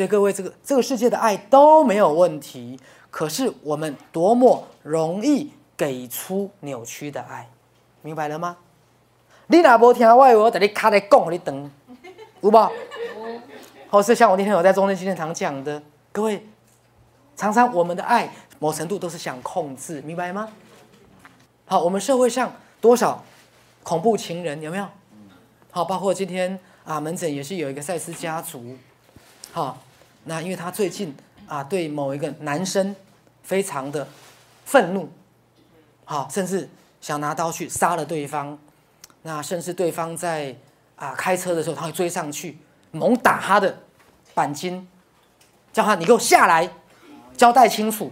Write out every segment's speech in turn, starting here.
所以各位，这个这个世界的爱都没有问题，可是我们多么容易给出扭曲的爱，明白了吗？你若无听我的话，我等你卡在讲，你等，有无？或是像我那天有在中正纪念堂讲的，各位，常常我们的爱某程度都是想控制，明白吗？好，我们社会上多少恐怖情人有没有？好，包括今天啊，门诊也是有一个赛斯家族，好，那因为他最近啊对某一个男生非常的愤怒，好，甚至想拿刀去杀了对方，那甚至对方在啊开车的时候，他会追上去。猛打他的钣金，叫他你给我下来，交代清楚。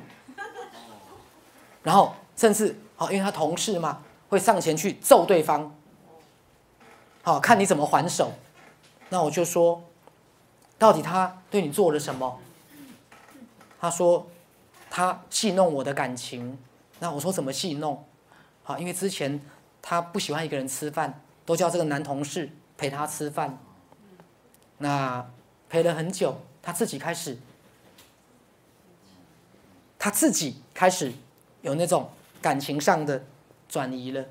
然后甚至好，因为他同事嘛，会上前去揍对方。好看你怎么还手？那我就说，到底他对你做了什么？他说他戏弄我的感情。那我说怎么戏弄？好，因为之前他不喜欢一个人吃饭，都叫这个男同事陪他吃饭。那陪了很久，他自己开始，他自己开始有那种感情上的转移了。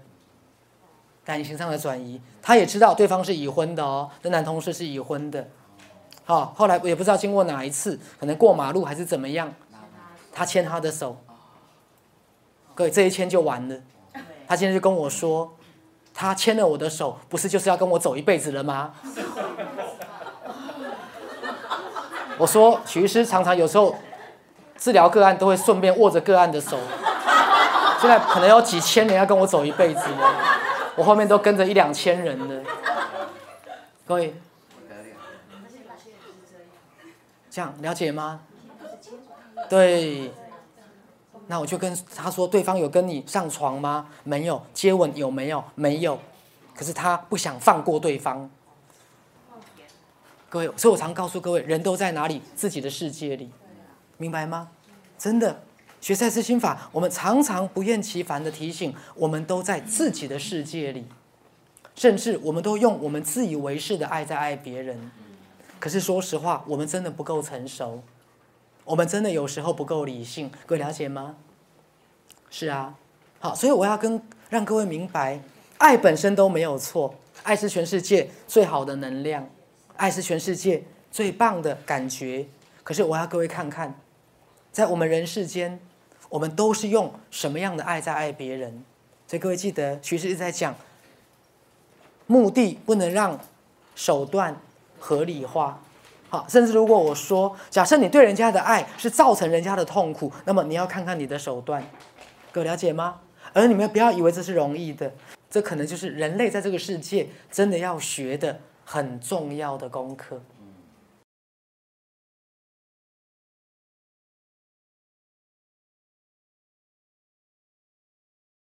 感情上的转移，他也知道对方是已婚的哦，这男同事是已婚的。好，后来也不知道经过哪一次，可能过马路还是怎么样，他牵他的手，各位这一牵就完了。他今天就跟我说，他牵了我的手，不是就是要跟我走一辈子了吗？我说，许医师常常有时候治疗个案都会顺便握着个案的手，现在可能有几千人要跟我走一辈子了，我后面都跟着一两千人了。各位，这样了解吗？对，那我就跟他说，对方有跟你上床吗？没有，接吻有没有？没有，可是他不想放过对方。各位，所以我常告诉各位，人都在哪里？自己的世界里，明白吗？真的，学赛斯心法，我们常常不厌其烦的提醒，我们都在自己的世界里，甚至我们都用我们自以为是的爱在爱别人。可是说实话，我们真的不够成熟，我们真的有时候不够理性。各位了解吗？是啊，好，所以我要跟让各位明白，爱本身都没有错，爱是全世界最好的能量。爱是全世界最棒的感觉，可是我要各位看看，在我们人世间，我们都是用什么样的爱在爱别人？所以各位记得，徐师一直在讲，目的不能让手段合理化。好，甚至如果我说，假设你对人家的爱是造成人家的痛苦，那么你要看看你的手段，各位了解吗？而你们不要以为这是容易的，这可能就是人类在这个世界真的要学的。很重要的功课。